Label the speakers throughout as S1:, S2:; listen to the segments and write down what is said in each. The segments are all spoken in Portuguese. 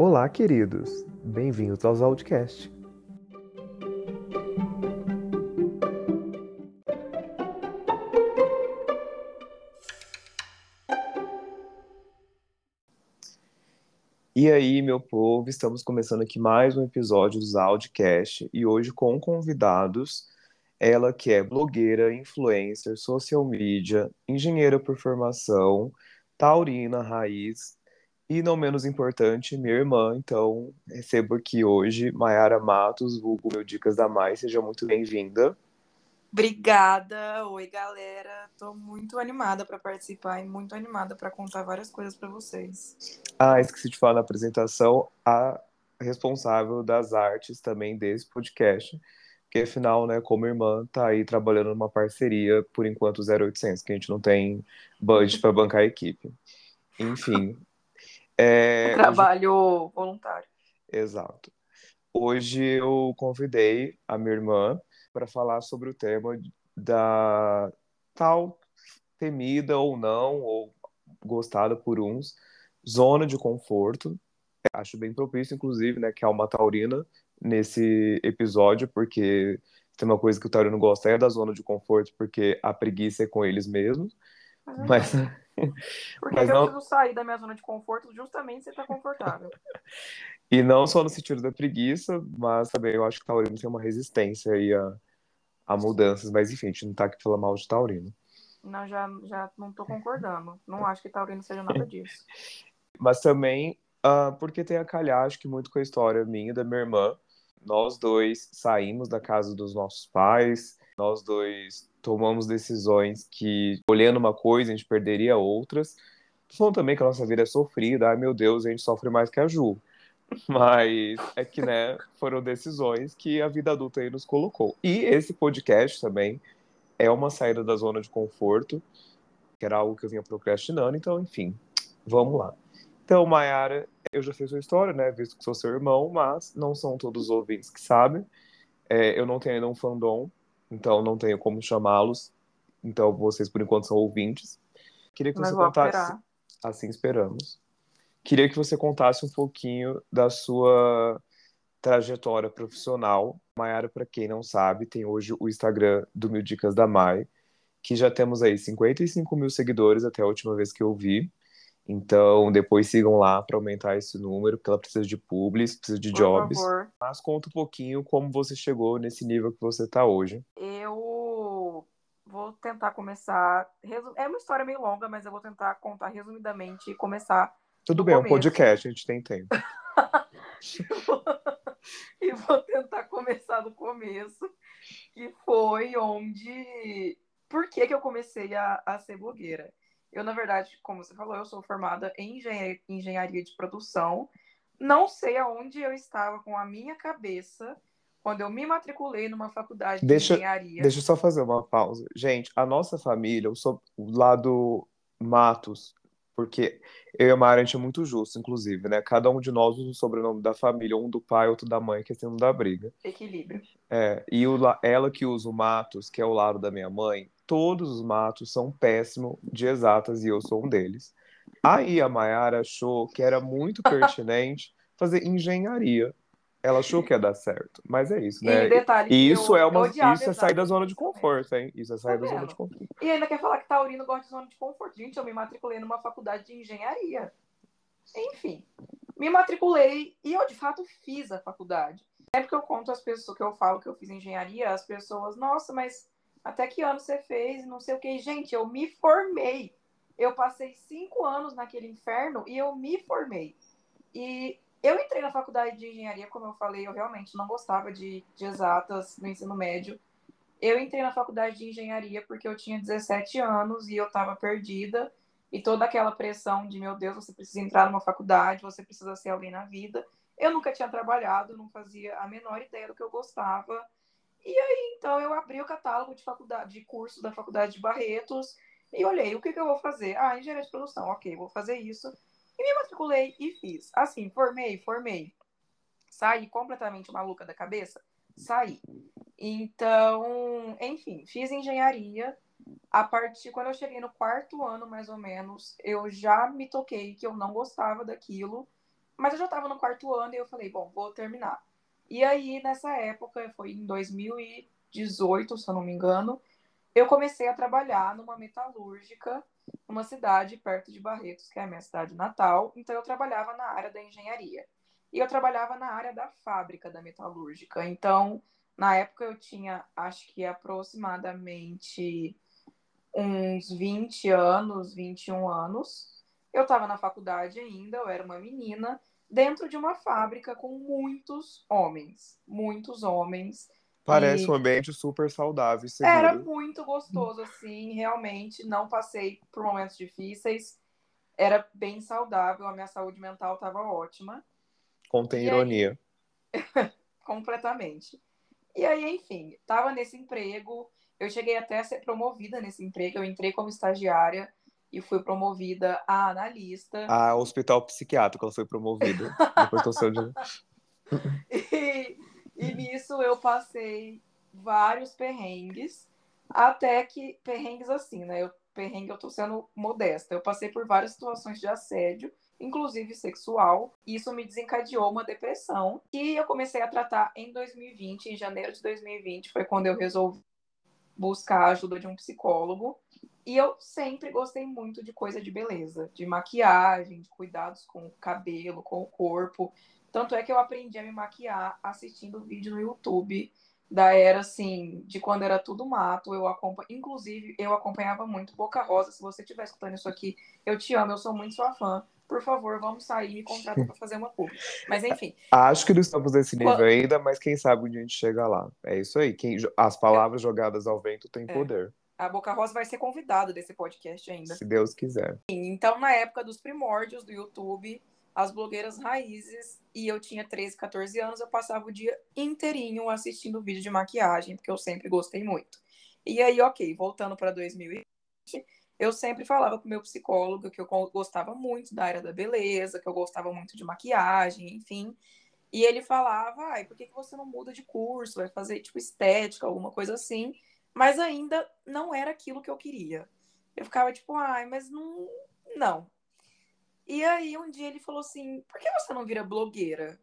S1: Olá, queridos! Bem-vindos aos Outcast. E aí, meu povo, estamos começando aqui mais um episódio dos Audcast e hoje com convidados, ela que é blogueira, influencer, social media, engenheira por formação, taurina raiz e não menos importante, minha irmã. Então, recebo aqui hoje Mayara Matos, vulgo meu Dicas da Mais. Seja muito bem-vinda.
S2: Obrigada. Oi, galera. Tô muito animada para participar e muito animada para contar várias coisas para vocês.
S1: Ah, esqueci de falar na apresentação, a responsável das artes também desse podcast, porque afinal, né, como irmã, tá aí trabalhando numa parceria, por enquanto 0800, que a gente não tem budget para bancar a equipe. Enfim.
S2: É, trabalho hoje... voluntário.
S1: Exato. Hoje eu convidei a minha irmã para falar sobre o tema da tal temida ou não, ou gostada por uns, zona de conforto. Acho bem propício, inclusive, né, que é uma taurina nesse episódio, porque tem uma coisa que o taurino gosta é da zona de conforto, porque a preguiça é com eles mesmos. Mas,
S2: porque mas não... eu preciso sair da minha zona de conforto justamente você tá confortável.
S1: e não só no sentido da preguiça, mas também eu acho que o taurino tem uma resistência aí a, a mudanças, mas enfim, a gente não tá aqui falando mal de taurino.
S2: Não, já, já não tô concordando. Não acho que taurino seja nada disso.
S1: mas também uh, porque tem a calhar, acho que muito com a história minha e da minha irmã. Nós dois saímos da casa dos nossos pais, nós dois tomamos decisões que, olhando uma coisa, a gente perderia outras. Falando também que a nossa vida é sofrida, ai meu Deus, a gente sofre mais que a Ju. Mas é que, né, foram decisões que a vida adulta aí nos colocou. E esse podcast também é uma saída da zona de conforto, que era algo que eu vinha procrastinando, então, enfim, vamos lá. Então, Mayara, eu já sei sua história, né, visto que sou seu irmão, mas não são todos os ouvintes que sabem. É, eu não tenho ainda um fandom, então não tenho como chamá-los. Então, vocês, por enquanto, são ouvintes. Queria que mas você contasse. Esperar. Assim esperamos. Queria que você contasse um pouquinho da sua trajetória profissional. Maiara, para quem não sabe, tem hoje o Instagram do Mil Dicas da Mai, que já temos aí 55 mil seguidores até a última vez que eu vi. Então, depois sigam lá para aumentar esse número, porque ela precisa de publis, precisa de Por jobs. Favor. Mas conta um pouquinho como você chegou nesse nível que você está hoje.
S2: Eu vou tentar começar. É uma história meio longa, mas eu vou tentar contar resumidamente e começar
S1: tudo bem, é um podcast, a gente tem tempo.
S2: e vou tentar começar do começo, que foi onde. Por que, que eu comecei a, a ser blogueira? Eu, na verdade, como você falou, eu sou formada em engenharia, de produção. Não sei aonde eu estava com a minha cabeça quando eu me matriculei numa faculdade
S1: deixa,
S2: de engenharia.
S1: Deixa eu só fazer uma pausa. Gente, a nossa família, eu sou lá do Matos, porque eu e a Mara, a gente é muito justo, inclusive, né? Cada um de nós usa o sobrenome da família, um do pai, outro da mãe, que é não dá briga.
S2: Equilíbrio.
S1: É, e o, ela que usa o Matos, que é o lado da minha mãe, todos os Matos são péssimos de exatas e eu sou um deles. Aí a Mayara achou que era muito pertinente fazer engenharia ela achou que ia dar certo. Mas é isso, né?
S2: E detalhe,
S1: isso é uma isso é sair da zona de conforto, hein? Isso é sair tá da zona de conforto.
S2: E ainda quer falar que Taurino gosta de zona de conforto. Gente, eu me matriculei numa faculdade de engenharia. Enfim, me matriculei e eu de fato fiz a faculdade. Sempre que eu conto as pessoas que eu falo que eu fiz engenharia, as pessoas, nossa, mas até que ano você fez? Não sei o que. Gente, eu me formei. Eu passei cinco anos naquele inferno e eu me formei. E eu entrei na faculdade de engenharia, como eu falei, eu realmente não gostava de, de exatas no ensino médio. Eu entrei na faculdade de engenharia porque eu tinha 17 anos e eu estava perdida. E toda aquela pressão de, meu Deus, você precisa entrar numa faculdade, você precisa ser alguém na vida. Eu nunca tinha trabalhado, não fazia a menor ideia do que eu gostava. E aí, então, eu abri o catálogo de faculdade, de curso da Faculdade de Barretos e olhei, o que, que eu vou fazer? Ah, engenharia de produção, ok, vou fazer isso. E me matriculei e fiz. Assim, formei, formei. Saí completamente maluca da cabeça? Saí. Então, enfim, fiz engenharia. A partir quando eu cheguei no quarto ano, mais ou menos, eu já me toquei que eu não gostava daquilo. Mas eu já estava no quarto ano e eu falei, bom, vou terminar. E aí, nessa época, foi em 2018, se eu não me engano, eu comecei a trabalhar numa metalúrgica, numa cidade perto de Barretos, que é a minha cidade natal. Então, eu trabalhava na área da engenharia. E eu trabalhava na área da fábrica da metalúrgica. Então, na época, eu tinha, acho que aproximadamente uns 20 anos, 21 anos. Eu estava na faculdade ainda, eu era uma menina, dentro de uma fábrica com muitos homens. Muitos homens.
S1: Parece e... um ambiente super saudável seguro.
S2: Era muito gostoso, assim, realmente. Não passei por momentos difíceis. Era bem saudável, a minha saúde mental estava ótima.
S1: Contém e ironia.
S2: Aí... Completamente. E aí, enfim, estava nesse emprego. Eu cheguei até a ser promovida nesse emprego. Eu entrei como estagiária e fui promovida a analista.
S1: A hospital psiquiátrico ela foi promovida. depois que eu de...
S2: e, e nisso eu passei vários perrengues, até que perrengues assim, né? Eu, perrengue eu tô sendo modesta. Eu passei por várias situações de assédio, inclusive sexual. E isso me desencadeou uma depressão que eu comecei a tratar em 2020, em janeiro de 2020, foi quando eu resolvi buscar a ajuda de um psicólogo. E eu sempre gostei muito de coisa de beleza, de maquiagem, de cuidados com o cabelo, com o corpo. Tanto é que eu aprendi a me maquiar assistindo vídeo no YouTube da era assim, de quando era tudo mato. Eu acompanho, inclusive, eu acompanhava muito Boca Rosa. Se você estiver escutando isso aqui, eu te amo, eu sou muito sua fã. Por favor, vamos sair e me contrata para fazer uma publi. Mas enfim.
S1: Acho que não estamos nesse nível quando... ainda, mas quem sabe onde a gente chega lá. É isso aí. Quem... As palavras jogadas ao vento têm é. poder.
S2: A Boca Rosa vai ser convidada desse podcast ainda.
S1: Se Deus quiser.
S2: Então, na época dos primórdios do YouTube, as blogueiras raízes, e eu tinha 13, 14 anos, eu passava o dia inteirinho assistindo vídeo de maquiagem, porque eu sempre gostei muito. E aí, ok, voltando para 2020, eu sempre falava pro meu psicólogo que eu gostava muito da área da beleza, que eu gostava muito de maquiagem, enfim. E ele falava, ai, por que, que você não muda de curso? Vai fazer, tipo, estética, alguma coisa assim. Mas ainda não era aquilo que eu queria. Eu ficava tipo, ai, mas não. Não. E aí um dia ele falou assim: por que você não vira blogueira?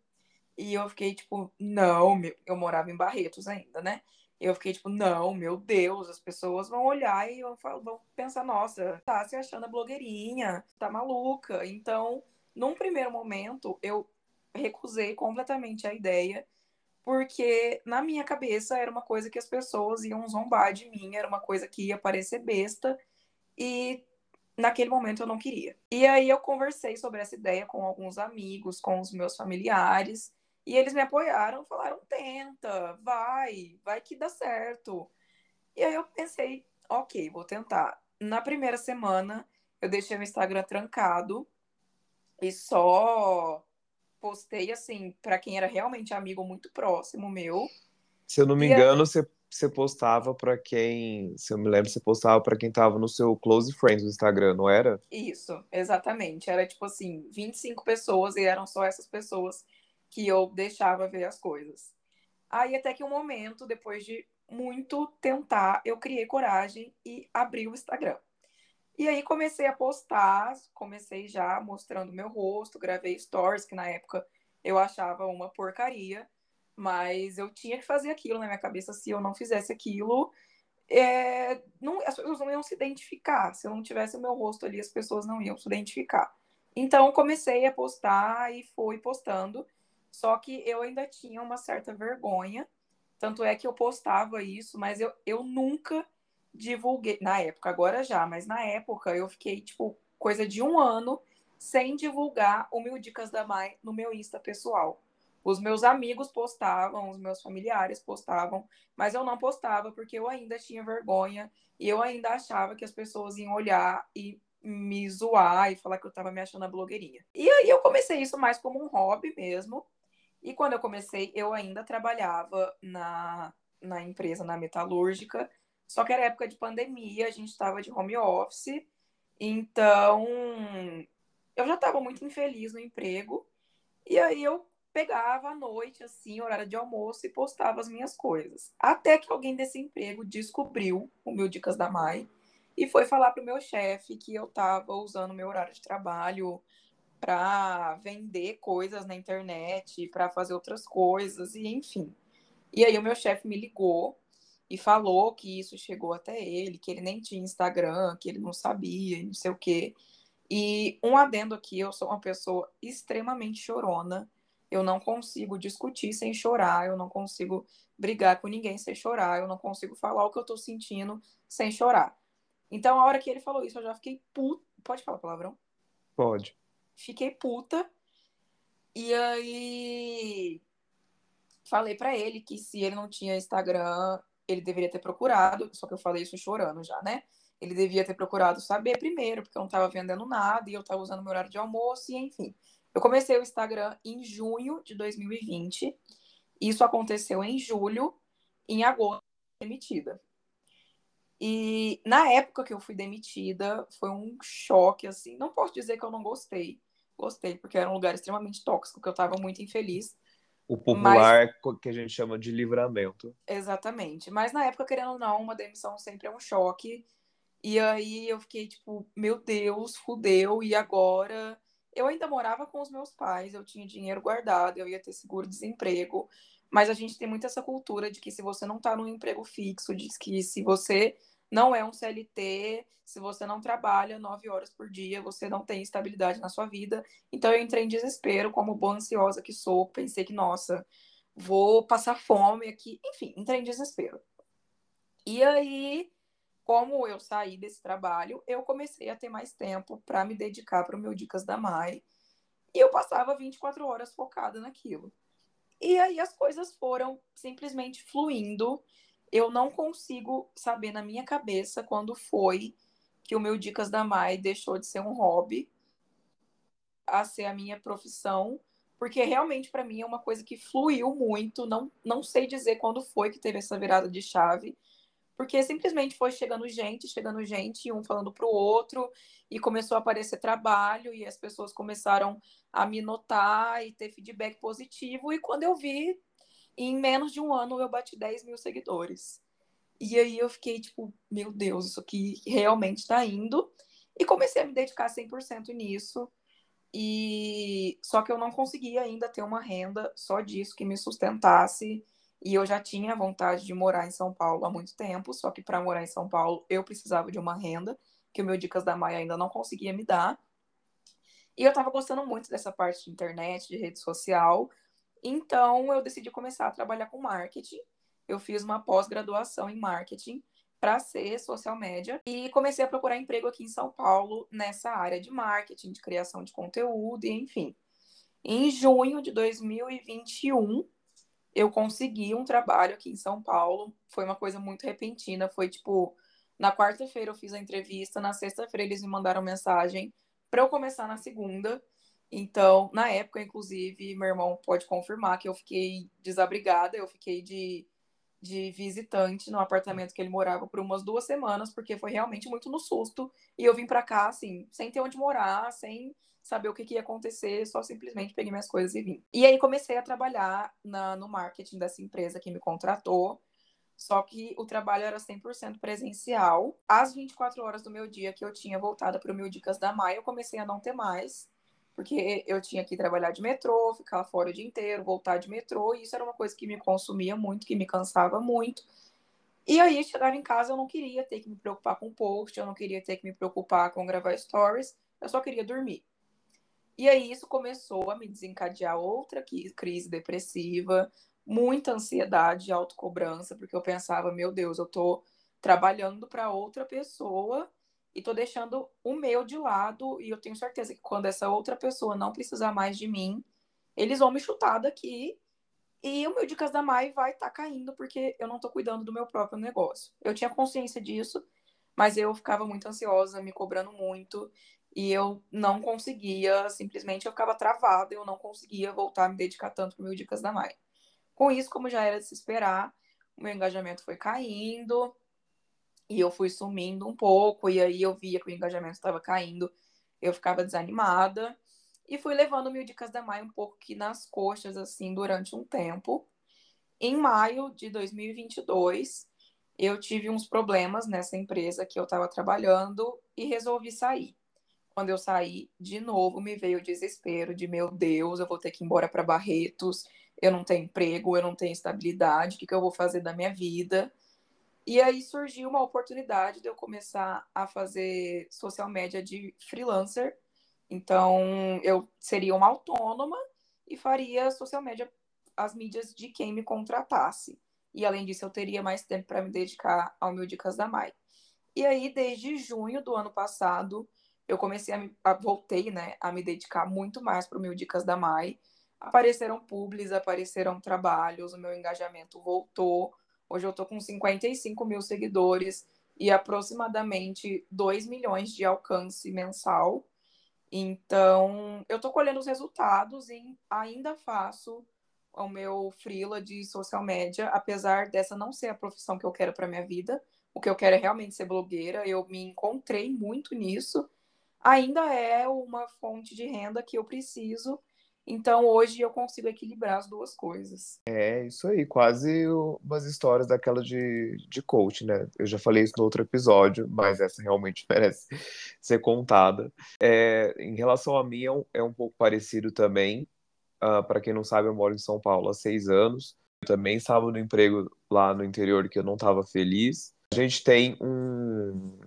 S2: E eu fiquei tipo, não, eu morava em Barretos ainda, né? Eu fiquei tipo, não, meu Deus, as pessoas vão olhar e vão, vão pensar, nossa, tá se achando a blogueirinha, tá maluca. Então, num primeiro momento, eu recusei completamente a ideia porque na minha cabeça era uma coisa que as pessoas iam zombar de mim, era uma coisa que ia parecer besta e naquele momento eu não queria. E aí eu conversei sobre essa ideia com alguns amigos, com os meus familiares, e eles me apoiaram, falaram: "Tenta, vai, vai que dá certo". E aí eu pensei: "OK, vou tentar". Na primeira semana, eu deixei o Instagram trancado e só postei assim para quem era realmente amigo muito próximo meu.
S1: Se eu não me e engano, aí... você, você postava para quem, se eu me lembro, você postava para quem tava no seu close friends do Instagram, não era?
S2: Isso, exatamente. Era tipo assim, 25 pessoas e eram só essas pessoas que eu deixava ver as coisas. Aí até que um momento, depois de muito tentar, eu criei coragem e abri o Instagram. E aí comecei a postar, comecei já mostrando meu rosto, gravei stories, que na época eu achava uma porcaria, mas eu tinha que fazer aquilo na minha cabeça. Se eu não fizesse aquilo, é, não, as pessoas não iam se identificar. Se eu não tivesse o meu rosto ali, as pessoas não iam se identificar. Então comecei a postar e fui postando. Só que eu ainda tinha uma certa vergonha. Tanto é que eu postava isso, mas eu, eu nunca divulguei, na época, agora já, mas na época eu fiquei, tipo, coisa de um ano sem divulgar o Mil Dicas da Mai no meu Insta pessoal. Os meus amigos postavam, os meus familiares postavam, mas eu não postava porque eu ainda tinha vergonha e eu ainda achava que as pessoas iam olhar e me zoar e falar que eu tava me achando a blogueirinha. E aí eu comecei isso mais como um hobby mesmo. E quando eu comecei, eu ainda trabalhava na, na empresa, na metalúrgica, só que era época de pandemia, a gente estava de home office, então eu já estava muito infeliz no emprego. E aí eu pegava à noite, assim, horário de almoço, e postava as minhas coisas. Até que alguém desse emprego descobriu o meu Dicas da Mai e foi falar pro meu chefe que eu estava usando meu horário de trabalho para vender coisas na internet, para fazer outras coisas, e enfim. E aí o meu chefe me ligou e falou que isso chegou até ele, que ele nem tinha Instagram, que ele não sabia, não sei o quê. E um adendo aqui, eu sou uma pessoa extremamente chorona. Eu não consigo discutir sem chorar, eu não consigo brigar com ninguém sem chorar, eu não consigo falar o que eu tô sentindo sem chorar. Então, a hora que ele falou isso, eu já fiquei puta. Pode falar palavrão?
S1: Pode.
S2: Fiquei puta. E aí falei para ele que se ele não tinha Instagram, ele deveria ter procurado, só que eu falei isso chorando já, né? Ele devia ter procurado saber primeiro, porque eu não estava vendendo nada e eu estava usando meu horário de almoço, e enfim. Eu comecei o Instagram em junho de 2020. Isso aconteceu em julho, em agosto, demitida. E na época que eu fui demitida, foi um choque, assim. Não posso dizer que eu não gostei. Gostei, porque era um lugar extremamente tóxico, que eu estava muito infeliz.
S1: O popular Mas... que a gente chama de livramento.
S2: Exatamente. Mas na época, querendo ou não, uma demissão sempre é um choque. E aí eu fiquei tipo, meu Deus, fudeu, e agora? Eu ainda morava com os meus pais, eu tinha dinheiro guardado, eu ia ter seguro-desemprego. Mas a gente tem muito essa cultura de que se você não está num emprego fixo, diz que se você não é um CLT, se você não trabalha nove horas por dia, você não tem estabilidade na sua vida. Então eu entrei em desespero, como boa ansiosa que sou, pensei que, nossa, vou passar fome aqui. Enfim, entrei em desespero. E aí, como eu saí desse trabalho, eu comecei a ter mais tempo para me dedicar para o meu Dicas da Mai. E eu passava 24 horas focada naquilo. E aí as coisas foram simplesmente fluindo. Eu não consigo saber na minha cabeça quando foi que o meu Dicas da Mai deixou de ser um hobby a ser a minha profissão, porque realmente para mim é uma coisa que fluiu muito, não não sei dizer quando foi que teve essa virada de chave, porque simplesmente foi chegando gente, chegando gente, um falando para o outro, e começou a aparecer trabalho, e as pessoas começaram a me notar e ter feedback positivo. E quando eu vi, em menos de um ano, eu bati 10 mil seguidores. E aí eu fiquei tipo, meu Deus, isso aqui realmente está indo. E comecei a me dedicar 100% nisso. E só que eu não conseguia ainda ter uma renda só disso que me sustentasse e eu já tinha vontade de morar em São Paulo há muito tempo, só que para morar em São Paulo eu precisava de uma renda, que o meu Dicas da Maia ainda não conseguia me dar. E eu estava gostando muito dessa parte de internet, de rede social. Então eu decidi começar a trabalhar com marketing. Eu fiz uma pós-graduação em marketing para ser social média e comecei a procurar emprego aqui em São Paulo nessa área de marketing, de criação de conteúdo e enfim. Em junho de 2021, eu consegui um trabalho aqui em São Paulo. Foi uma coisa muito repentina. Foi tipo, na quarta-feira eu fiz a entrevista, na sexta-feira eles me mandaram mensagem para eu começar na segunda. Então, na época, inclusive, meu irmão pode confirmar que eu fiquei desabrigada, eu fiquei de, de visitante no apartamento que ele morava por umas duas semanas, porque foi realmente muito no susto. E eu vim para cá, assim, sem ter onde morar, sem saber o que, que, ia acontecer, só simplesmente peguei minhas coisas e vim. E aí comecei a trabalhar na, no marketing dessa empresa que me contratou. Só que o trabalho era 100% presencial. Às 24 horas do meu dia que eu tinha voltado para o meu Dicas da Maia, eu comecei a não ter mais. Porque eu tinha que trabalhar de metrô, ficar fora o dia inteiro, voltar de metrô. E isso era uma coisa que me consumia muito, que me cansava muito. E aí, chegar em casa, eu não queria ter que me preocupar com post, eu não queria ter que me preocupar com gravar stories. Eu só queria dormir. E aí isso começou a me desencadear outra crise depressiva, muita ansiedade, autocobrança, porque eu pensava, meu Deus, eu tô trabalhando para outra pessoa e tô deixando o meu de lado e eu tenho certeza que quando essa outra pessoa não precisar mais de mim, eles vão me chutar daqui e o meu Dicas da Mai vai estar tá caindo porque eu não tô cuidando do meu próprio negócio. Eu tinha consciência disso, mas eu ficava muito ansiosa, me cobrando muito e eu não conseguia, simplesmente eu ficava travada, eu não conseguia voltar a me dedicar tanto para meu Dicas da Mai. Com isso, como já era de se esperar, o meu engajamento foi caindo e eu fui sumindo um pouco, e aí eu via que o engajamento estava caindo, eu ficava desanimada e fui levando mil dicas da Mai um pouco nas coxas, assim, durante um tempo. Em maio de 2022, eu tive uns problemas nessa empresa que eu estava trabalhando e resolvi sair. Quando eu saí, de novo me veio o desespero de meu Deus, eu vou ter que ir embora para Barretos, eu não tenho emprego, eu não tenho estabilidade, o que, que eu vou fazer da minha vida? E aí surgiu uma oportunidade de eu começar a fazer social media de freelancer. Então, eu seria uma autônoma e faria social media, as mídias de quem me contratasse. E além disso, eu teria mais tempo para me dedicar ao meu Dicas da Mai. E aí, desde junho do ano passado, eu comecei a, me, a voltei, né, a me dedicar muito mais para o meu Dicas da Mai. Apareceram publis, apareceram trabalhos, o meu engajamento voltou. Hoje eu tô com 55 mil seguidores e aproximadamente 2 milhões de alcance mensal. Então, eu tô colhendo os resultados e ainda faço o meu freela de social media, apesar dessa não ser a profissão que eu quero para minha vida. O que eu quero é realmente ser blogueira. Eu me encontrei muito nisso ainda é uma fonte de renda que eu preciso. Então hoje eu consigo equilibrar as duas coisas.
S1: É isso aí, quase umas histórias daquela de, de coach, né? Eu já falei isso no outro episódio, mas essa realmente merece ser contada. É, em relação a mim, é um, é um pouco parecido também. Uh, ah, Para quem não sabe, eu moro em São Paulo há seis anos. Eu também estava no emprego lá no interior que eu não estava feliz. A gente tem um,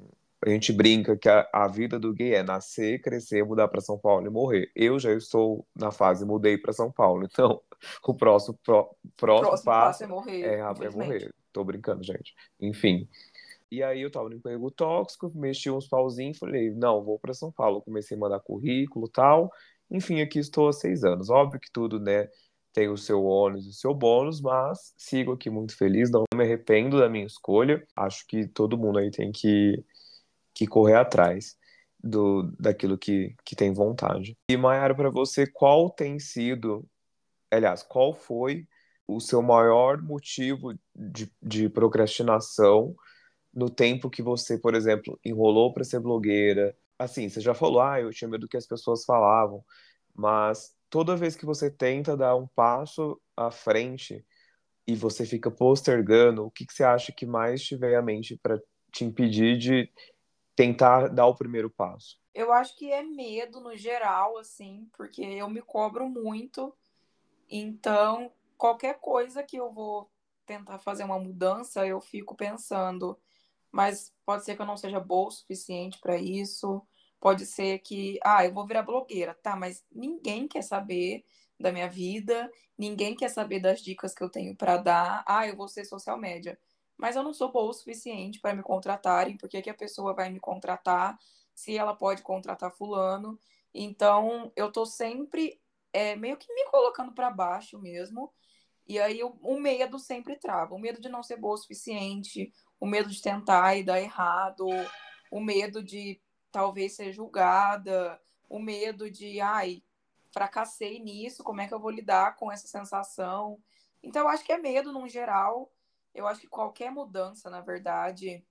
S1: a gente brinca que a, a, vida do gay é nascer, crescer, mudar para São Paulo e morrer. Eu já estou na fase mudei para São Paulo, então o próximo, próximo, próximo passo, passo, é morrer. É, é morrer. Tô brincando, gente. Enfim. E aí eu tava no emprego tóxico, mexi uns pauzinhos, falei, não, vou para São Paulo. Comecei a mandar currículo tal. Enfim, aqui estou há seis anos. Óbvio que tudo, né, tem o seu ônus e o seu bônus, mas sigo aqui muito feliz, não me arrependo da minha escolha. Acho que todo mundo aí tem que que correr atrás do, daquilo que, que tem vontade. E, Mayara, para você, qual tem sido, aliás, qual foi o seu maior motivo de, de procrastinação no tempo que você, por exemplo, enrolou para ser blogueira? Assim, você já falou, ah, eu tinha medo do que as pessoas falavam, mas toda vez que você tenta dar um passo à frente e você fica postergando, o que, que você acha que mais tiver à mente para te impedir de tentar dar o primeiro passo?
S2: Eu acho que é medo no geral, assim, porque eu me cobro muito. Então, qualquer coisa que eu vou tentar fazer uma mudança, eu fico pensando, mas pode ser que eu não seja boa o suficiente para isso. Pode ser que, ah, eu vou virar blogueira, tá, mas ninguém quer saber da minha vida, ninguém quer saber das dicas que eu tenho para dar. Ah, eu vou ser social média mas eu não sou boa o suficiente para me contratarem, porque que a pessoa vai me contratar se ela pode contratar fulano? Então, eu tô sempre é, meio que me colocando para baixo mesmo. E aí o, o, medo sempre trava. O medo de não ser boa o suficiente, o medo de tentar e dar errado, o medo de talvez ser julgada, o medo de, ai, fracassei nisso, como é que eu vou lidar com essa sensação? Então, eu acho que é medo, no geral, eu acho que qualquer mudança, na verdade,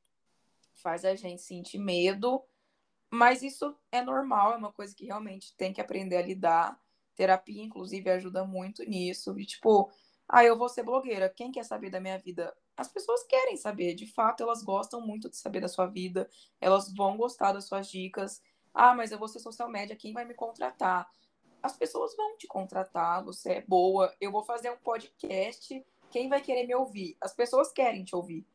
S2: faz a gente sentir medo, mas isso é normal, é uma coisa que realmente tem que aprender a lidar. Terapia, inclusive, ajuda muito nisso. E, tipo, ah, eu vou ser blogueira. Quem quer saber da minha vida? As pessoas querem saber. De fato, elas gostam muito de saber da sua vida. Elas vão gostar das suas dicas. Ah, mas eu vou ser social média. Quem vai me contratar? As pessoas vão te contratar. Você é boa. Eu vou fazer um podcast quem vai querer me ouvir? As pessoas querem te ouvir.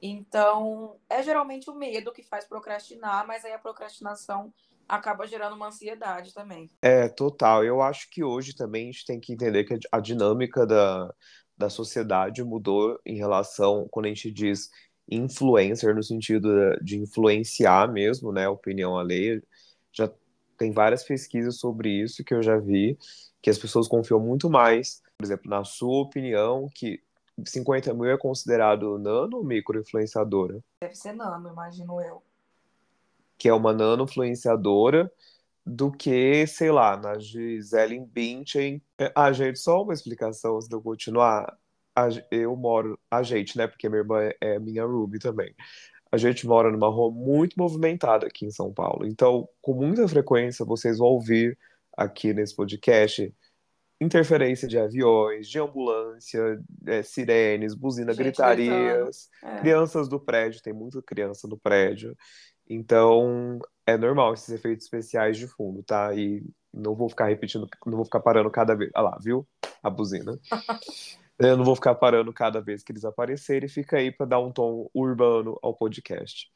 S2: Então, é geralmente o medo que faz procrastinar, mas aí a procrastinação acaba gerando uma ansiedade também.
S1: É, total. Eu acho que hoje também a gente tem que entender que a dinâmica da, da sociedade mudou em relação, quando a gente diz influencer, no sentido de influenciar mesmo, né, a opinião alheia. Já tem várias pesquisas sobre isso que eu já vi, que as pessoas confiam muito mais por exemplo, na sua opinião, que 50 mil é considerado nano ou micro influenciadora?
S2: Deve ser nano, imagino eu.
S1: Que é uma nano influenciadora do que, sei lá, na Gisele Bündchen. Ah, gente, só uma explicação antes de eu continuar. Eu moro, a gente, né, porque minha irmã é minha Ruby também. A gente mora numa rua muito movimentada aqui em São Paulo. Então, com muita frequência, vocês vão ouvir aqui nesse podcast interferência de aviões, de ambulância, é, sirenes, buzina, Gente, gritarias, é. crianças do prédio, tem muita criança no prédio. Então, é normal esses efeitos especiais de fundo, tá? E não vou ficar repetindo, não vou ficar parando cada vez. Olha lá, viu? A buzina. Eu não vou ficar parando cada vez que eles aparecerem, fica aí para dar um tom urbano ao podcast.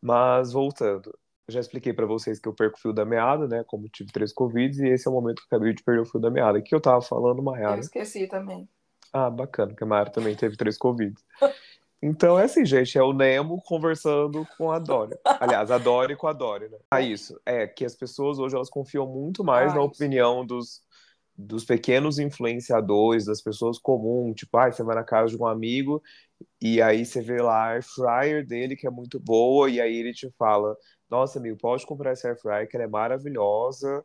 S1: Mas voltando, já expliquei para vocês que eu perco o fio da meada, né? Como tive três Covid, e esse é o momento que eu acabei de perder o fio da meada. que eu tava falando, Mayara?
S2: Eu esqueci também.
S1: Ah, bacana, porque a Mayara também teve três Covid. Então é assim, gente, é o Nemo conversando com a Dory. Aliás, a Dory com a Dory, né? Ah, isso. É que as pessoas hoje elas confiam muito mais ah, na opinião dos, dos pequenos influenciadores, das pessoas comuns, tipo, ah, você vai na casa de um amigo e aí você vê lá a air fryer dele que é muito boa e aí ele te fala, nossa, amigo, pode comprar essa air fryer que ela é maravilhosa,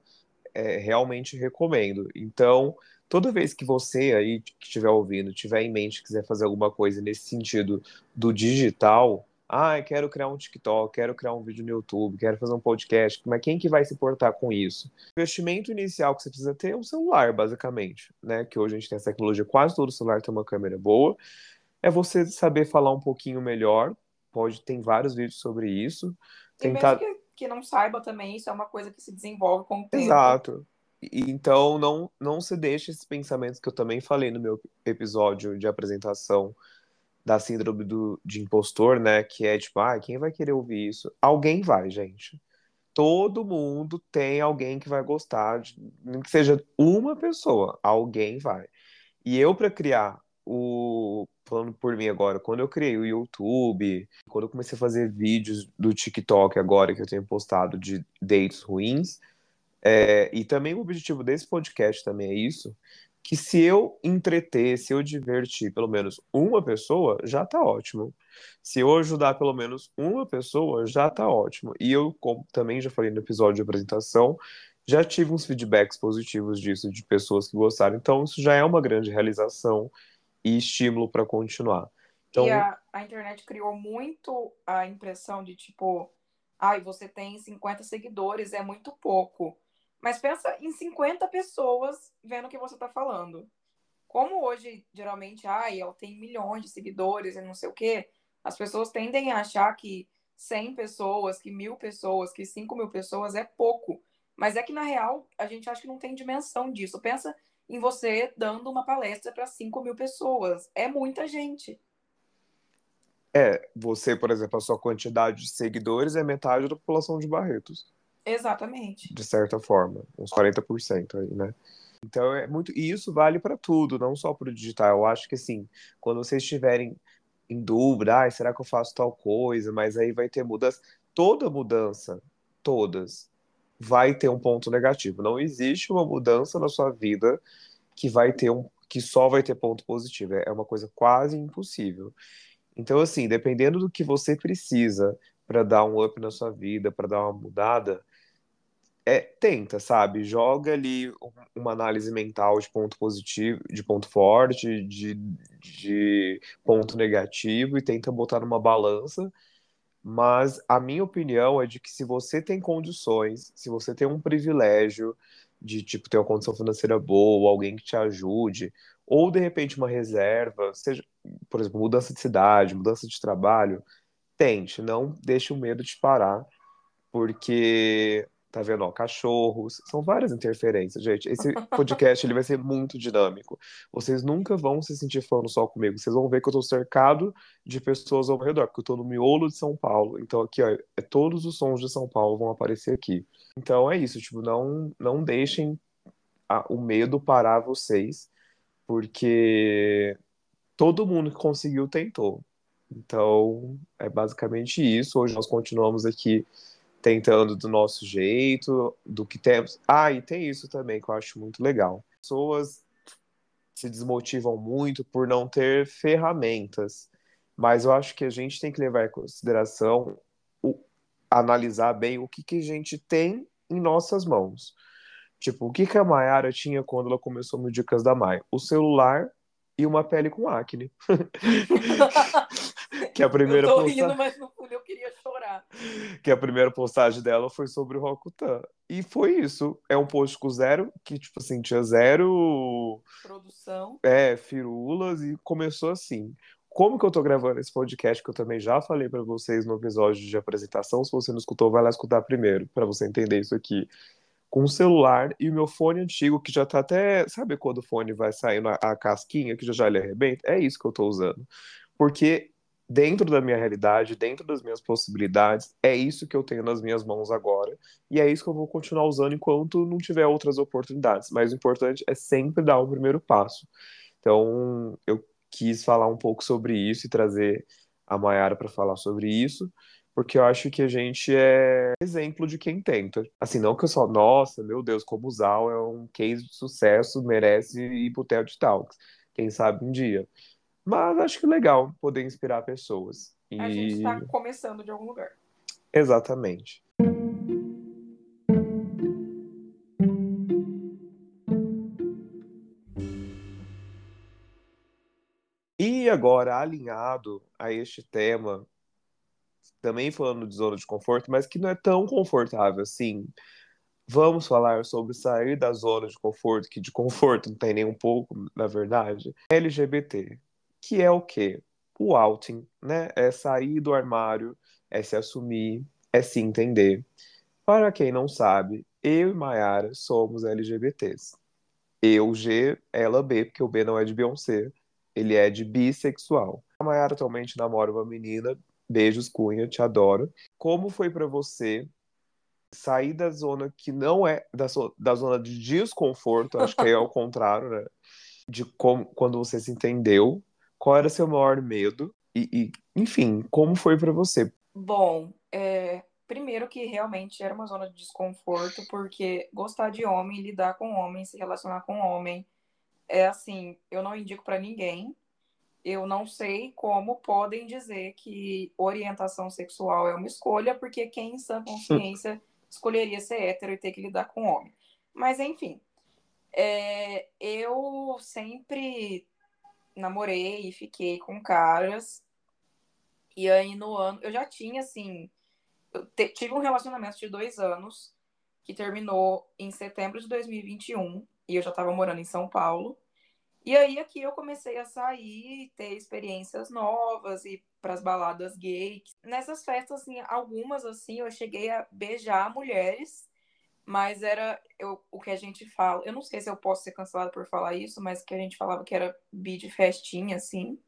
S1: é, realmente recomendo. Então, toda vez que você aí que estiver ouvindo, tiver em mente, quiser fazer alguma coisa nesse sentido do digital, ah, quero criar um TikTok, quero criar um vídeo no YouTube, quero fazer um podcast, mas quem que vai se portar com isso? O investimento inicial que você precisa ter é um celular, basicamente, né? Que hoje a gente tem essa tecnologia, quase todo celular tem uma câmera boa. É você saber falar um pouquinho melhor, pode, tem vários vídeos sobre isso.
S2: Tentar... E mesmo que, que não saiba também, isso é uma coisa que se desenvolve com o tempo.
S1: Exato. Então, não, não se deixe esses pensamentos que eu também falei no meu episódio de apresentação da síndrome do, de impostor, né? Que é tipo, ah, quem vai querer ouvir isso? Alguém vai, gente. Todo mundo tem alguém que vai gostar, de, nem que seja uma pessoa, alguém vai. E eu, para criar o. Falando por mim agora, quando eu criei o YouTube, quando eu comecei a fazer vídeos do TikTok agora, que eu tenho postado de dates ruins, é, e também o objetivo desse podcast também é isso, que se eu entreter, se eu divertir pelo menos uma pessoa, já tá ótimo. Se eu ajudar pelo menos uma pessoa, já tá ótimo. E eu, como também já falei no episódio de apresentação, já tive uns feedbacks positivos disso, de pessoas que gostaram. Então, isso já é uma grande realização e estímulo para continuar. Então...
S2: E a, a internet criou muito a impressão de tipo, ai, você tem 50 seguidores, é muito pouco. Mas pensa em 50 pessoas vendo o que você está falando. Como hoje, geralmente, ai, ela tem milhões de seguidores e não sei o quê, as pessoas tendem a achar que 100 pessoas, que mil pessoas, que 5 mil pessoas é pouco. Mas é que, na real, a gente acha que não tem dimensão disso. Pensa em você dando uma palestra para 5 mil pessoas. É muita gente.
S1: É, você, por exemplo, a sua quantidade de seguidores é metade da população de Barretos.
S2: Exatamente.
S1: De certa forma, uns 40% aí, né? Então é muito. E isso vale para tudo, não só para o digital. Eu acho que assim, quando vocês estiverem em dúvida, ah, será que eu faço tal coisa? Mas aí vai ter mudança. Toda mudança, todas, vai ter um ponto negativo. Não existe uma mudança na sua vida que vai ter um que só vai ter ponto positivo. É uma coisa quase impossível. Então, assim, dependendo do que você precisa para dar um up na sua vida, para dar uma mudada, é, tenta, sabe? Joga ali uma análise mental de ponto positivo, de ponto forte, de, de ponto negativo e tenta botar numa balança. Mas a minha opinião é de que se você tem condições, se você tem um privilégio de tipo ter uma condição financeira boa, alguém que te ajude, ou de repente uma reserva, seja, por exemplo, mudança de cidade, mudança de trabalho, tente, não deixe o medo te parar, porque Tá vendo? Ó, cachorros. São várias interferências, gente. Esse podcast ele vai ser muito dinâmico. Vocês nunca vão se sentir falando só comigo. Vocês vão ver que eu tô cercado de pessoas ao redor, porque eu tô no miolo de São Paulo. Então aqui, ó, é, todos os sons de São Paulo vão aparecer aqui. Então é isso, tipo, não, não deixem a, o medo parar vocês, porque todo mundo que conseguiu tentou. Então, é basicamente isso. Hoje nós continuamos aqui tentando do nosso jeito, do que temos. Ah, e tem isso também que eu acho muito legal. Pessoas se desmotivam muito por não ter ferramentas, mas eu acho que a gente tem que levar em consideração o, analisar bem o que, que a gente tem em nossas mãos. Tipo, o que, que a Mayara tinha quando ela começou no Dicas da Mai? O celular e uma pele com acne. que a primeira
S2: eu tô rindo, posta... mas no fundo eu queria chorar.
S1: Que a primeira postagem dela foi sobre o Rokutan. E foi isso. É um post com zero, que, tipo assim, tinha zero.
S2: Produção.
S1: É, firulas, e começou assim. como que eu tô gravando esse podcast, que eu também já falei para vocês no episódio de apresentação, se você não escutou, vai lá escutar primeiro, para você entender isso aqui. Com o celular e o meu fone antigo, que já tá até. Sabe quando o fone vai saindo a, a casquinha, que já já ele arrebenta? É isso que eu tô usando. Porque dentro da minha realidade, dentro das minhas possibilidades, é isso que eu tenho nas minhas mãos agora. E é isso que eu vou continuar usando enquanto não tiver outras oportunidades. Mas o importante é sempre dar o primeiro passo. Então, eu quis falar um pouco sobre isso e trazer a Mayara para falar sobre isso, porque eu acho que a gente é exemplo de quem tenta. Assim, não que eu só, nossa, meu Deus, como o Zal é um case de sucesso, merece ir pro TED Talks. Quem sabe um dia. Mas acho que legal poder inspirar pessoas.
S2: E... A gente está começando de algum lugar.
S1: Exatamente. E agora, alinhado a este tema, também falando de zona de conforto, mas que não é tão confortável assim, vamos falar sobre sair da zona de conforto, que de conforto não tem nem um pouco, na verdade. LGBT que é o quê? O outing, né? É sair do armário, é se assumir, é se entender. Para quem não sabe, eu e Mayara somos LGBTs. Eu G, ela B, porque o B não é de Beyoncé, ele é de bissexual. A Mayara atualmente namora uma menina, beijos Cunha, te adoro. Como foi para você sair da zona que não é da, da zona de desconforto, acho que é ao contrário, né? De como, quando você se entendeu qual era seu maior medo? E, e enfim, como foi para você?
S2: Bom, é, primeiro que realmente era uma zona de desconforto, porque gostar de homem, lidar com homem, se relacionar com homem, é assim, eu não indico para ninguém. Eu não sei como podem dizer que orientação sexual é uma escolha, porque quem em sã consciência escolheria ser hétero e ter que lidar com homem. Mas enfim, é, eu sempre namorei e fiquei com caras. E aí no ano. Eu já tinha, assim. Eu te, tive um relacionamento de dois anos que terminou em setembro de 2021 e eu já estava morando em São Paulo. E aí aqui eu comecei a sair, ter experiências novas e para as baladas gays. Nessas festas, assim, algumas assim, eu cheguei a beijar mulheres mas era eu, o que a gente fala. Eu não sei se eu posso ser cancelada por falar isso, mas que a gente falava que era bi de festinha, assim.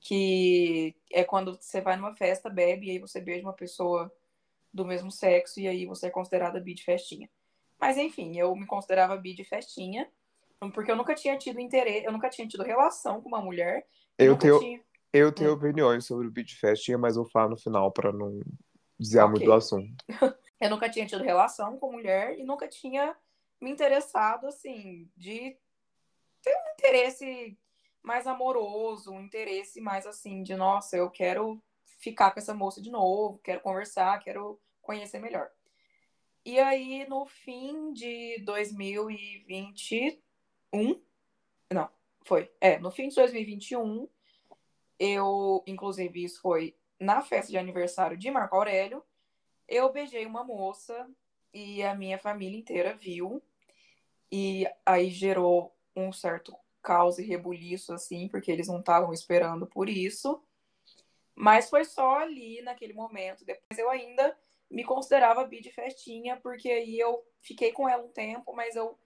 S2: Que é quando você vai numa festa, bebe, e aí você beija uma pessoa do mesmo sexo, e aí você é considerada bi de festinha. Mas enfim, eu me considerava bi de festinha, porque eu nunca tinha tido interesse, eu nunca tinha tido relação com uma mulher.
S1: Eu tenho, tinha... eu tenho hum. opiniões sobre o bi de festinha, mas eu falo no final para não desviar okay. muito do assunto.
S2: Eu nunca tinha tido relação com mulher e nunca tinha me interessado, assim, de ter um interesse mais amoroso, um interesse mais assim, de nossa, eu quero ficar com essa moça de novo, quero conversar, quero conhecer melhor. E aí, no fim de 2021, não, foi, é, no fim de 2021, eu, inclusive, isso foi na festa de aniversário de Marco Aurélio, eu beijei uma moça e a minha família inteira viu. E aí gerou um certo caos e rebuliço, assim, porque eles não estavam esperando por isso. Mas foi só ali, naquele momento. Depois eu ainda me considerava bi de festinha, porque aí eu fiquei com ela um tempo, mas eu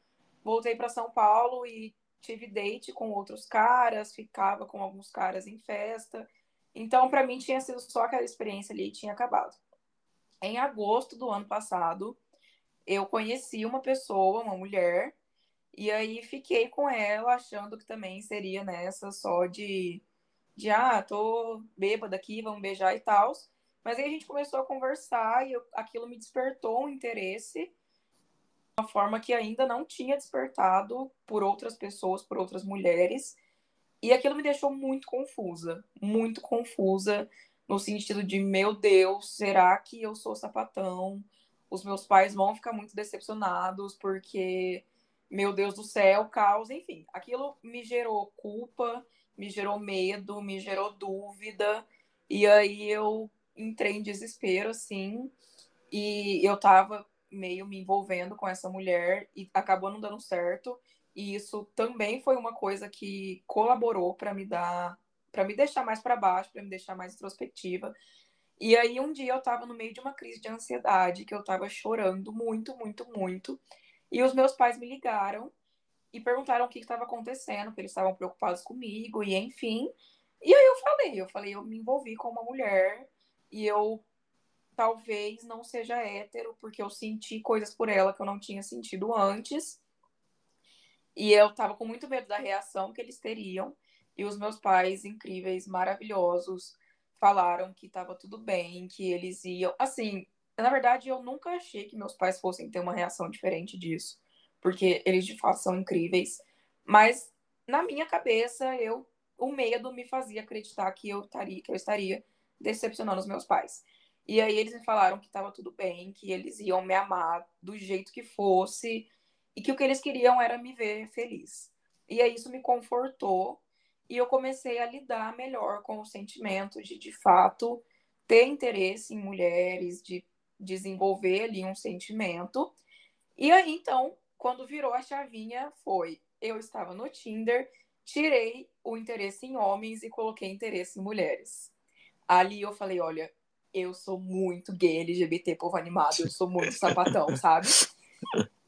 S2: voltei para São Paulo e tive date com outros caras, ficava com alguns caras em festa. Então, para mim, tinha sido só aquela experiência ali e tinha acabado. Em agosto do ano passado, eu conheci uma pessoa, uma mulher, e aí fiquei com ela, achando que também seria nessa só de, de ah, tô bêbada aqui, vamos beijar e tal. Mas aí a gente começou a conversar e eu, aquilo me despertou um interesse, uma forma que ainda não tinha despertado por outras pessoas, por outras mulheres. E aquilo me deixou muito confusa, muito confusa no sentido de, meu Deus, será que eu sou sapatão? Os meus pais vão ficar muito decepcionados porque, meu Deus do céu, caos, enfim. Aquilo me gerou culpa, me gerou medo, me gerou dúvida. E aí eu entrei em desespero, assim, e eu tava meio me envolvendo com essa mulher e acabou não dando certo. E isso também foi uma coisa que colaborou para me dar para me deixar mais para baixo, para me deixar mais introspectiva. E aí um dia eu tava no meio de uma crise de ansiedade, que eu tava chorando muito, muito, muito. E os meus pais me ligaram e perguntaram o que estava acontecendo, que eles estavam preocupados comigo, e enfim. E aí eu falei, eu falei, eu me envolvi com uma mulher e eu talvez não seja hétero, porque eu senti coisas por ela que eu não tinha sentido antes. E eu tava com muito medo da reação que eles teriam. E os meus pais, incríveis, maravilhosos, falaram que tava tudo bem, que eles iam. Assim, na verdade, eu nunca achei que meus pais fossem ter uma reação diferente disso porque eles de fato são incríveis. Mas na minha cabeça, eu o medo me fazia acreditar que eu estaria, que eu estaria decepcionando os meus pais. E aí eles me falaram que estava tudo bem, que eles iam me amar do jeito que fosse e que o que eles queriam era me ver feliz. E aí isso me confortou e eu comecei a lidar melhor com o sentimento de de fato ter interesse em mulheres, de desenvolver ali um sentimento. E aí então quando virou a chavinha, foi. Eu estava no Tinder, tirei o interesse em homens e coloquei interesse em mulheres. Ali eu falei: olha, eu sou muito gay, LGBT, povo animado, eu sou muito sapatão, sabe?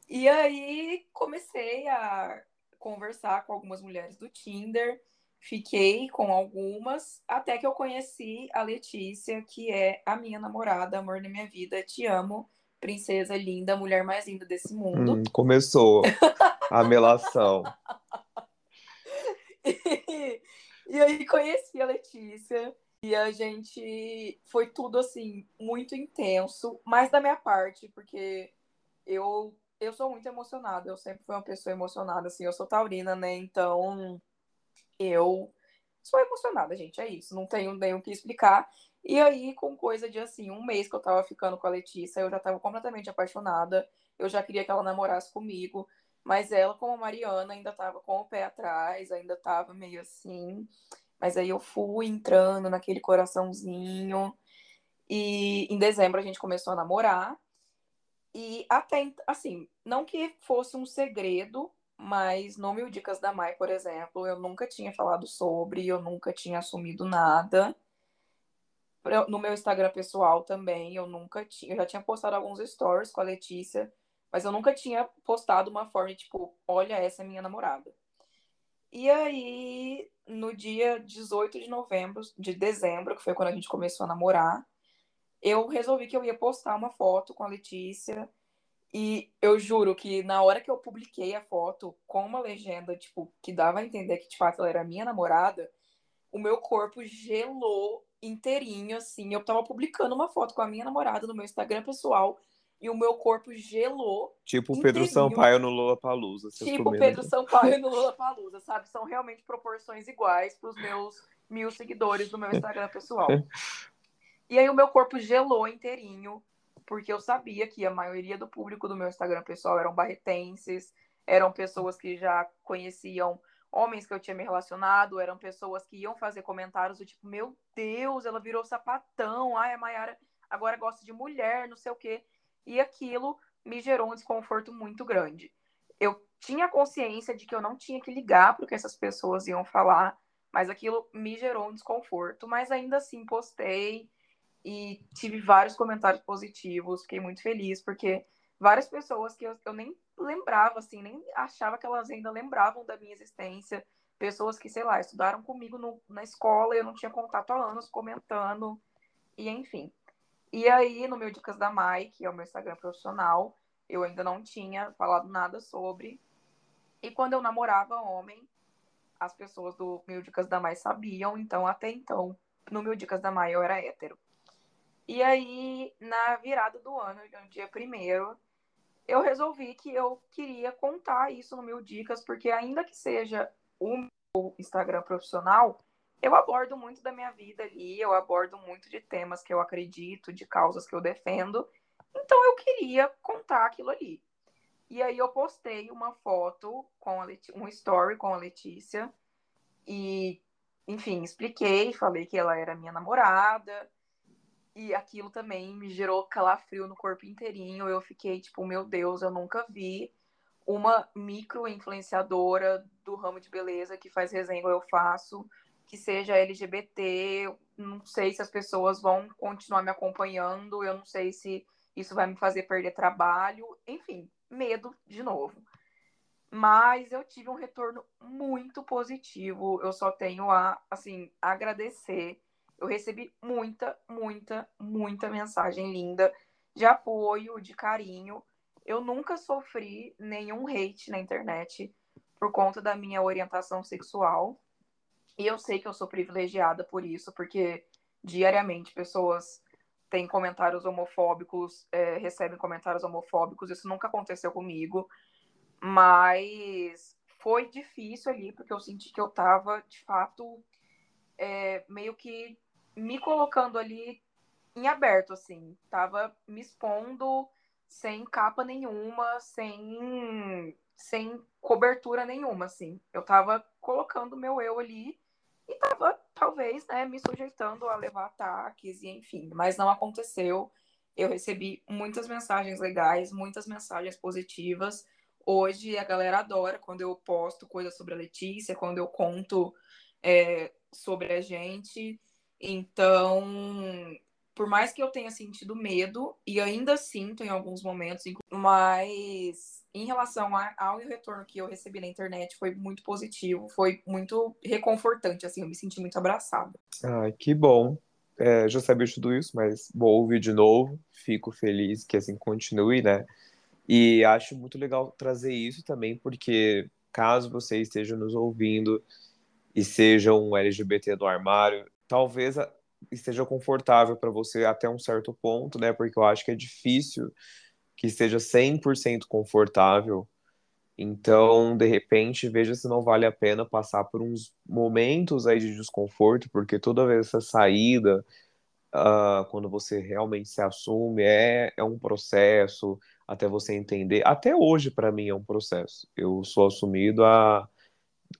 S2: E aí comecei a conversar com algumas mulheres do Tinder, fiquei com algumas, até que eu conheci a Letícia, que é a minha namorada, amor da minha vida, te amo princesa linda, mulher mais linda desse mundo. Hum,
S1: começou a melação.
S2: e, e aí conheci a Letícia e a gente foi tudo assim muito intenso, mais da minha parte, porque eu eu sou muito emocionada, eu sempre fui uma pessoa emocionada assim, eu sou taurina, né? Então eu sou emocionada, gente, é isso, não tenho nem o que explicar. E aí, com coisa de assim, um mês que eu tava ficando com a Letícia, eu já tava completamente apaixonada. Eu já queria que ela namorasse comigo. Mas ela, como a Mariana, ainda tava com o pé atrás, ainda tava meio assim. Mas aí eu fui entrando naquele coraçãozinho. E em dezembro a gente começou a namorar. E até, assim, não que fosse um segredo, mas no Mil Dicas da Mai, por exemplo, eu nunca tinha falado sobre, eu nunca tinha assumido nada no meu Instagram pessoal também, eu nunca tinha. Eu já tinha postado alguns stories com a Letícia, mas eu nunca tinha postado uma forma tipo, olha, essa é minha namorada. E aí, no dia 18 de novembro, de dezembro, que foi quando a gente começou a namorar, eu resolvi que eu ia postar uma foto com a Letícia. E eu juro que na hora que eu publiquei a foto com uma legenda, tipo, que dava a entender que de fato ela era minha namorada, o meu corpo gelou inteirinho, assim. Eu tava publicando uma foto com a minha namorada no meu Instagram pessoal e o meu corpo gelou.
S1: Tipo o Pedro Sampaio no Lula Palusa.
S2: Tipo o Pedro Sampaio no Lula Palusa, sabe? São realmente proporções iguais para os meus mil seguidores do meu Instagram pessoal. E aí o meu corpo gelou inteirinho, porque eu sabia que a maioria do público do meu Instagram pessoal eram barretenses, eram pessoas que já conheciam homens que eu tinha me relacionado, eram pessoas que iam fazer comentários do tipo, meu Deus, ela virou sapatão, ai, a Mayara agora gosta de mulher, não sei o quê. E aquilo me gerou um desconforto muito grande. Eu tinha consciência de que eu não tinha que ligar para o que essas pessoas iam falar, mas aquilo me gerou um desconforto. Mas ainda assim, postei e tive vários comentários positivos, fiquei muito feliz, porque várias pessoas que eu, eu nem lembrava, assim, nem achava que elas ainda lembravam da minha existência. Pessoas que, sei lá, estudaram comigo no, na escola eu não tinha contato há anos comentando, e enfim. E aí, no meu Dicas da Mai, que é o meu Instagram profissional, eu ainda não tinha falado nada sobre. E quando eu namorava homem, as pessoas do Mil Dicas da Mai sabiam, então até então, no Mil Dicas da Mai eu era hétero. E aí, na virada do ano, no dia primeiro, eu resolvi que eu queria contar isso no meu Dicas, porque ainda que seja o meu Instagram profissional, eu abordo muito da minha vida ali, eu abordo muito de temas que eu acredito, de causas que eu defendo. Então eu queria contar aquilo ali. E aí eu postei uma foto com a Leti um story com a Letícia e, enfim, expliquei, falei que ela era minha namorada, e aquilo também me gerou calafrio no corpo inteirinho. Eu fiquei tipo, meu Deus, eu nunca vi uma micro influenciadora do ramo de beleza que faz resenha eu faço, que seja LGBT. Não sei se as pessoas vão continuar me acompanhando, eu não sei se isso vai me fazer perder trabalho. Enfim, medo de novo. Mas eu tive um retorno muito positivo. Eu só tenho a, assim, agradecer. Eu recebi muita, muita, muita mensagem linda de apoio, de carinho. Eu nunca sofri nenhum hate na internet por conta da minha orientação sexual. E eu sei que eu sou privilegiada por isso, porque diariamente pessoas têm comentários homofóbicos, é, recebem comentários homofóbicos. Isso nunca aconteceu comigo. Mas foi difícil ali, porque eu senti que eu tava, de fato, é, meio que me colocando ali em aberto, assim. Tava me expondo sem capa nenhuma, sem sem cobertura nenhuma, assim. Eu tava colocando meu eu ali e tava, talvez, né, me sujeitando a levar ataques e enfim, mas não aconteceu. Eu recebi muitas mensagens legais, muitas mensagens positivas. Hoje a galera adora quando eu posto coisas sobre a Letícia, quando eu conto é, sobre a gente. Então, por mais que eu tenha sentido medo, e ainda sinto em alguns momentos, mas em relação ao retorno que eu recebi na internet, foi muito positivo, foi muito reconfortante, assim, eu me senti muito abraçada.
S1: Ai, que bom. É, já sabia tudo isso, mas vou ouvir de novo, fico feliz que assim continue, né? E acho muito legal trazer isso também, porque caso você esteja nos ouvindo e seja um LGBT do armário, talvez esteja confortável para você até um certo ponto, né? Porque eu acho que é difícil que esteja 100% confortável. Então, de repente, veja se não vale a pena passar por uns momentos aí de desconforto, porque toda vez essa saída, uh, quando você realmente se assume, é, é um processo até você entender. Até hoje, para mim, é um processo. Eu sou assumido há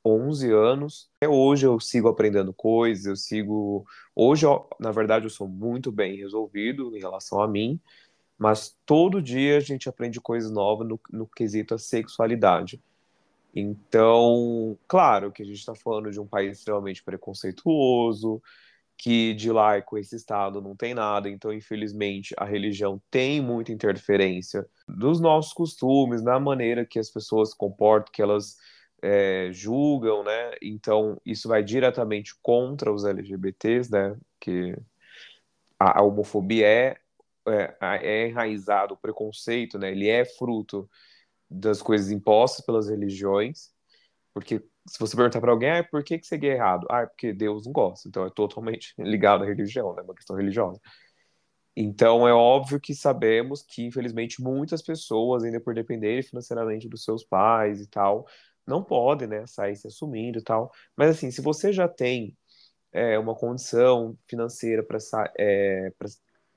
S1: 11 anos. Até hoje eu sigo aprendendo coisas, eu sigo. Hoje, na verdade, eu sou muito bem resolvido em relação a mim, mas todo dia a gente aprende coisas novas no, no quesito a sexualidade. Então, claro que a gente está falando de um país extremamente preconceituoso, que de laico esse Estado não tem nada, então, infelizmente, a religião tem muita interferência nos nossos costumes, na maneira que as pessoas se comportam, que elas é, julgam, né? Então isso vai diretamente contra os LGBTs, né? Que a, a homofobia é, é, é enraizado, o preconceito, né? Ele é fruto das coisas impostas pelas religiões, porque se você perguntar para alguém, ah, por que, que você é errado? Ah, é porque Deus não gosta. Então é totalmente ligado à religião, né? Uma questão religiosa. Então é óbvio que sabemos que, infelizmente, muitas pessoas, ainda por dependerem financeiramente dos seus pais e tal, não pode, né, sair se assumindo e tal. Mas assim, se você já tem é, uma condição financeira para é,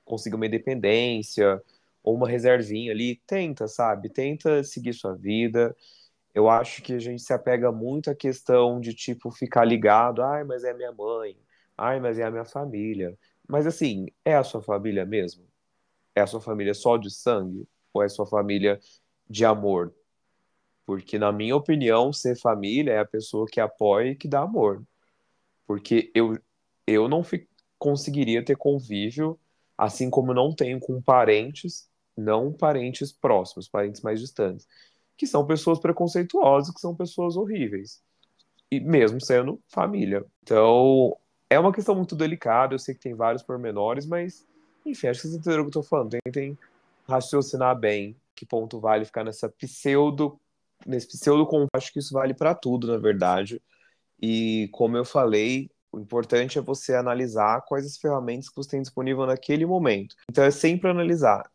S1: conseguir uma independência ou uma reservinha ali, tenta, sabe? Tenta seguir sua vida. Eu acho que a gente se apega muito à questão de tipo ficar ligado, ai, mas é minha mãe, ai, mas é a minha família. Mas assim, é a sua família mesmo? É a sua família só de sangue? Ou é a sua família de amor? Porque, na minha opinião, ser família é a pessoa que apoia e que dá amor. Porque eu, eu não fi, conseguiria ter convívio, assim como não tenho com parentes, não parentes próximos, parentes mais distantes, que são pessoas preconceituosas, que são pessoas horríveis. E mesmo sendo família. Então, é uma questão muito delicada, eu sei que tem vários pormenores, mas, enfim, acho que vocês entenderam o que eu tô falando. Tentem raciocinar bem que ponto vale ficar nessa pseudo nesse pseudo acho que isso vale para tudo, na verdade. E como eu falei, o importante é você analisar quais as ferramentas que você tem disponível naquele momento. Então é sempre analisar.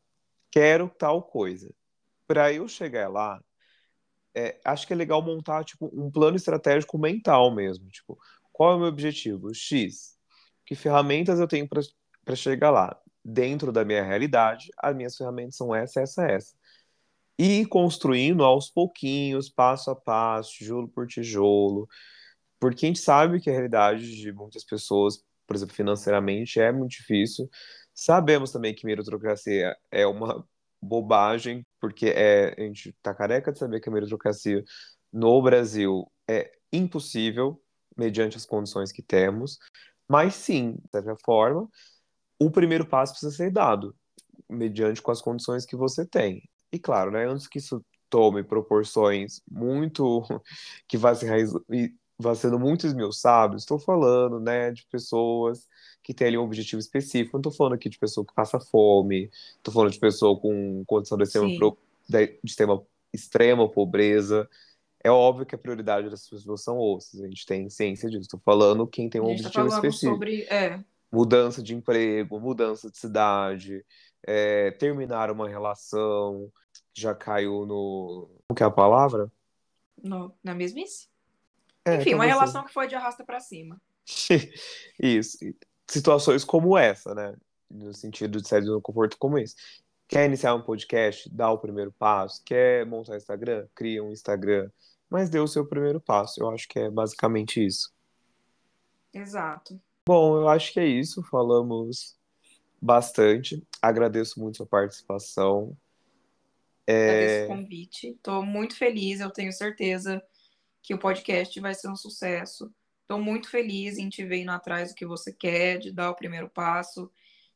S1: Quero tal coisa. Para eu chegar lá, é, acho que é legal montar tipo um plano estratégico mental mesmo. Tipo, qual é o meu objetivo? X. Que ferramentas eu tenho para chegar lá? Dentro da minha realidade, as minhas ferramentas são essa, essa, essa e construindo aos pouquinhos, passo a passo, tijolo por tijolo, porque a gente sabe que a realidade de muitas pessoas, por exemplo, financeiramente, é muito difícil. Sabemos também que meritocracia é uma bobagem, porque é, a gente tá careca de saber que a meritocracia no Brasil é impossível, mediante as condições que temos. Mas sim, de certa forma, o primeiro passo precisa ser dado, mediante com as condições que você tem. E claro, né, antes que isso tome proporções muito que vá se vai sendo muito esmiuçado, estou falando, né, de pessoas que têm ali um objetivo específico. Não estou falando aqui de pessoa que passa fome, estou falando de pessoa com condição de extrema, de extrema, extrema pobreza. É óbvio que a prioridade das pessoas são ossos, a gente tem ciência disso. Estou falando quem tem um tá objetivo tá específico.
S2: Sobre, é.
S1: Mudança de emprego, mudança de cidade, é, terminar uma relação, já caiu no. O que é a palavra?
S2: No, na mesmice? É, Enfim, uma relação que foi de arrasta para cima.
S1: Isso. Situações como essa, né? No sentido de sair do conforto como esse. Quer iniciar um podcast? Dá o primeiro passo. Quer montar um Instagram? Cria um Instagram. Mas dê o seu primeiro passo. Eu acho que é basicamente isso.
S2: Exato.
S1: Bom, eu acho que é isso. Falamos bastante. Agradeço muito a participação.
S2: É... Agradeço o convite. Estou muito feliz. Eu tenho certeza que o podcast vai ser um sucesso. Estou muito feliz em te ver indo atrás do que você quer, de dar o primeiro passo,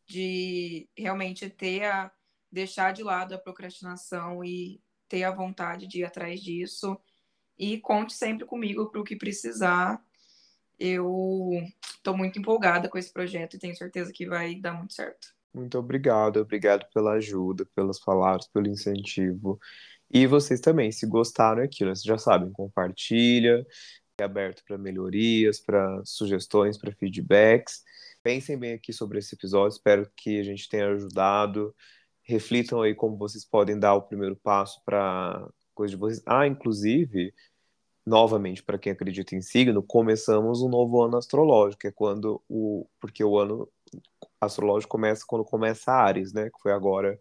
S2: de realmente ter a deixar de lado a procrastinação e ter a vontade de ir atrás disso. E conte sempre comigo para o que precisar. Eu estou muito empolgada com esse projeto e tenho certeza que vai dar muito certo.
S1: Muito obrigado, obrigado pela ajuda, pelas palavras, pelo incentivo. E vocês também, se gostaram aqui, vocês já sabem, compartilha, é aberto para melhorias, para sugestões, para feedbacks. Pensem bem aqui sobre esse episódio, espero que a gente tenha ajudado. Reflitam aí como vocês podem dar o primeiro passo para coisa de vocês. Ah, inclusive, novamente, para quem acredita em signo, começamos um novo ano astrológico, é quando o. Porque o ano astrológico começa quando começa Ares, né? Que foi agora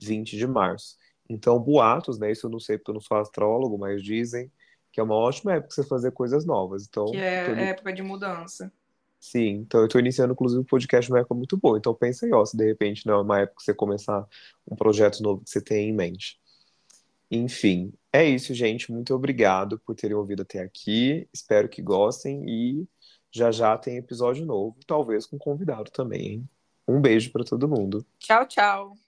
S1: 20 de março. Então, boatos, né? Isso eu não sei porque eu não sou astrólogo, mas dizem que é uma ótima época para você fazer coisas novas. Então,
S2: que é tô... época de mudança.
S1: Sim, então eu estou iniciando, inclusive, o podcast numa época muito boa. Então pensa aí, ó, se de repente não é uma época que você começar um projeto novo que você tem em mente. Enfim, é isso, gente. Muito obrigado por terem ouvido até aqui. Espero que gostem e já já tem episódio novo, talvez com convidado também, hein? Um beijo para todo mundo.
S2: Tchau, tchau.